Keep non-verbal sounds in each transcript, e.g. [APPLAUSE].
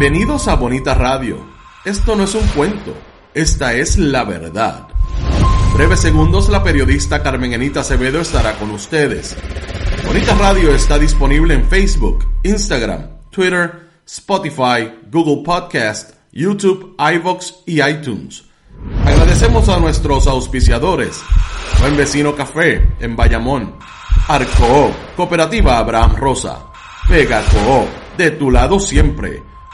Bienvenidos a Bonita Radio. Esto no es un cuento, esta es la verdad. Breves segundos la periodista Carmen Enita Acevedo estará con ustedes. Bonita Radio está disponible en Facebook, Instagram, Twitter, Spotify, Google Podcast, YouTube, iVoox y iTunes. Agradecemos a nuestros auspiciadores. Buen Vecino Café en Bayamón. Arco, Cooperativa Abraham Rosa. Vega Co, de tu lado siempre.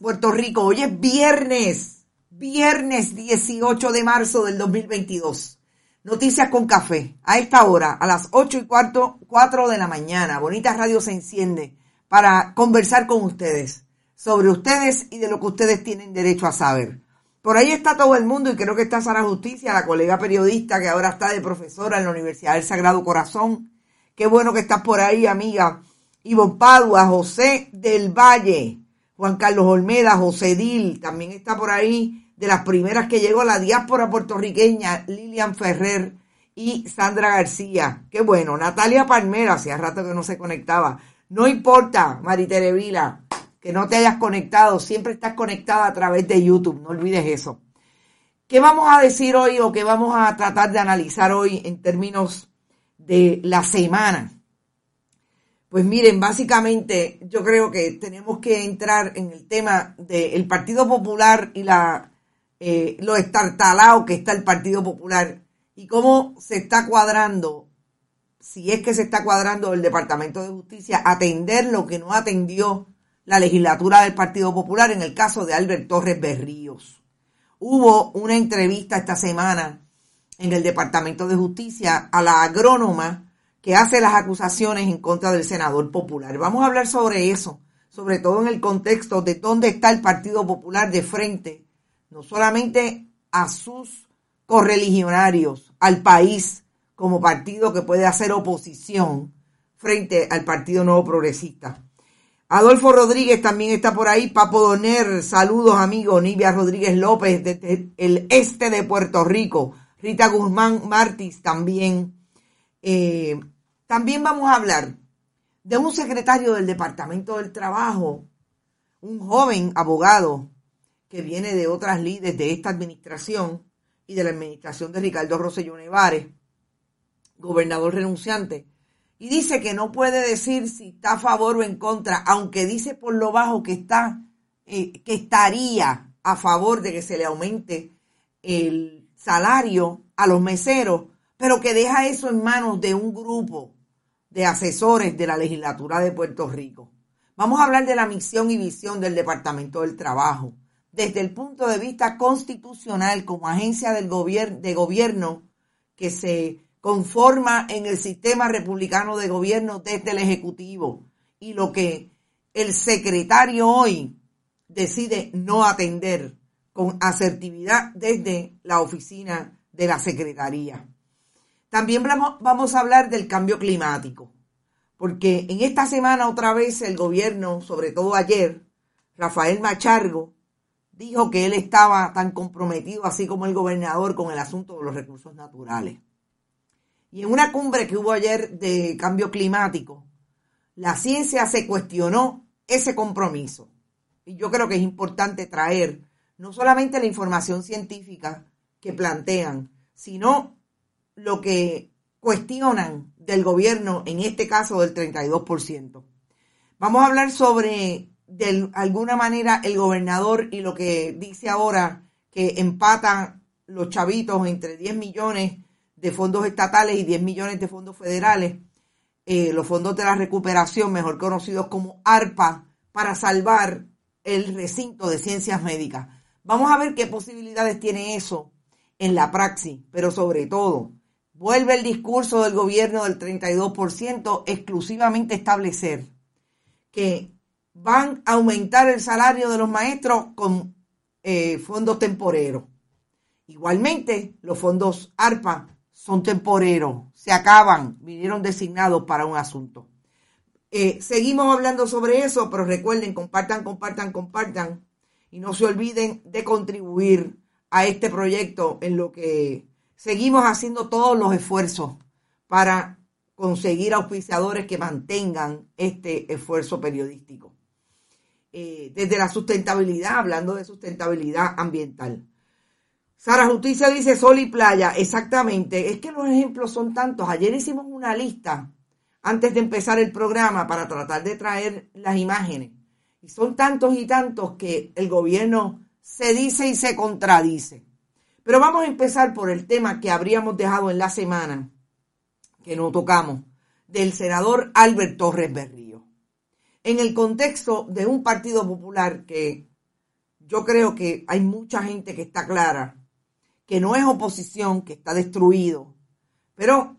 Puerto Rico. Hoy es viernes, viernes 18 de marzo del 2022. Noticias con café. A esta hora, a las 8 y cuarto, 4 de la mañana, Bonita Radio se enciende para conversar con ustedes sobre ustedes y de lo que ustedes tienen derecho a saber. Por ahí está todo el mundo y creo que está Sara Justicia, la colega periodista que ahora está de profesora en la Universidad del Sagrado Corazón. Qué bueno que estás por ahí, amiga. Ivo Padua, José del Valle, Juan Carlos Olmeda, José Dil, también está por ahí, de las primeras que llegó la diáspora puertorriqueña, Lilian Ferrer y Sandra García. Qué bueno, Natalia Palmera, hacía rato que no se conectaba. No importa, Maritere Vila, que no te hayas conectado, siempre estás conectada a través de YouTube, no olvides eso. ¿Qué vamos a decir hoy o qué vamos a tratar de analizar hoy en términos de la semana? Pues miren, básicamente yo creo que tenemos que entrar en el tema del Partido Popular y la eh, lo estartalado que está el Partido Popular y cómo se está cuadrando, si es que se está cuadrando el Departamento de Justicia, atender lo que no atendió la legislatura del Partido Popular en el caso de Albert Torres Berríos. Hubo una entrevista esta semana en el Departamento de Justicia a la agrónoma que hace las acusaciones en contra del senador popular. Vamos a hablar sobre eso, sobre todo en el contexto de dónde está el Partido Popular de frente, no solamente a sus correligionarios, al país como partido que puede hacer oposición frente al Partido Nuevo Progresista. Adolfo Rodríguez también está por ahí, Papo Doner, saludos amigos, Nivia Rodríguez López desde el este de Puerto Rico, Rita Guzmán Martis también, eh, también vamos a hablar de un secretario del Departamento del Trabajo, un joven abogado que viene de otras líderes de esta administración y de la administración de Ricardo Rosselló Nevares, gobernador renunciante, y dice que no puede decir si está a favor o en contra, aunque dice por lo bajo que está, eh, que estaría a favor de que se le aumente el salario a los meseros, pero que deja eso en manos de un grupo de asesores de la legislatura de Puerto Rico. Vamos a hablar de la misión y visión del Departamento del Trabajo desde el punto de vista constitucional como agencia del de gobierno que se conforma en el sistema republicano de gobierno desde el Ejecutivo y lo que el secretario hoy decide no atender con asertividad desde la oficina de la Secretaría. También vamos a hablar del cambio climático, porque en esta semana otra vez el gobierno, sobre todo ayer, Rafael Machargo, dijo que él estaba tan comprometido, así como el gobernador, con el asunto de los recursos naturales. Y en una cumbre que hubo ayer de cambio climático, la ciencia se cuestionó ese compromiso. Y yo creo que es importante traer no solamente la información científica que plantean, sino lo que cuestionan del gobierno, en este caso del 32%. Vamos a hablar sobre, de alguna manera, el gobernador y lo que dice ahora que empatan los chavitos entre 10 millones de fondos estatales y 10 millones de fondos federales, eh, los fondos de la recuperación, mejor conocidos como ARPA, para salvar el recinto de ciencias médicas. Vamos a ver qué posibilidades tiene eso en la praxis, pero sobre todo, vuelve el discurso del gobierno del 32% exclusivamente establecer que van a aumentar el salario de los maestros con eh, fondos temporeros. Igualmente, los fondos ARPA son temporeros, se acaban, vinieron designados para un asunto. Eh, seguimos hablando sobre eso, pero recuerden, compartan, compartan, compartan y no se olviden de contribuir a este proyecto en lo que seguimos haciendo todos los esfuerzos para conseguir auspiciadores que mantengan este esfuerzo periodístico. Eh, desde la sustentabilidad, hablando de sustentabilidad ambiental. Sara Justicia dice sol y playa, exactamente. Es que los ejemplos son tantos. Ayer hicimos una lista antes de empezar el programa para tratar de traer las imágenes. Y son tantos y tantos que el gobierno se dice y se contradice. Pero vamos a empezar por el tema que habríamos dejado en la semana, que no tocamos, del senador Albert Torres Berrío. En el contexto de un partido popular que yo creo que hay mucha gente que está clara, que no es oposición, que está destruido. Pero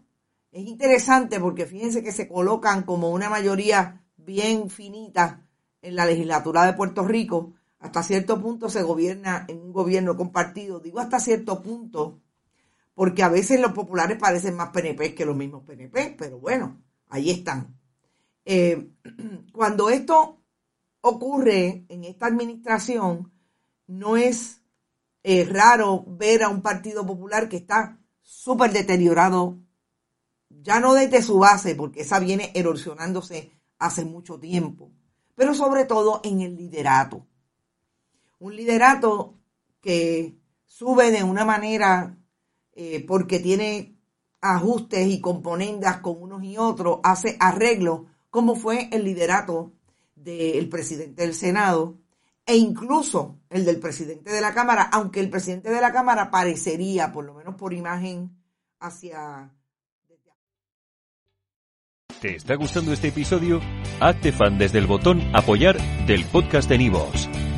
es interesante porque fíjense que se colocan como una mayoría bien finita en la legislatura de Puerto Rico, hasta cierto punto se gobierna en un gobierno compartido. Digo hasta cierto punto, porque a veces los populares parecen más PNP que los mismos PNP, pero bueno, ahí están. Eh, [CLEARS THROAT] cuando esto ocurre en esta administración, no es eh, raro ver a un partido popular que está súper deteriorado, ya no desde su base, porque esa viene erosionándose hace mucho tiempo, pero sobre todo en el liderato. Un liderato que sube de una manera eh, porque tiene ajustes y componendas con unos y otros, hace arreglos, como fue el liderato del presidente del Senado e incluso el del presidente de la Cámara, aunque el presidente de la Cámara parecería, por lo menos por imagen, hacia ¿Te está gustando este episodio? Hazte fan desde el botón Apoyar del podcast de Nivos.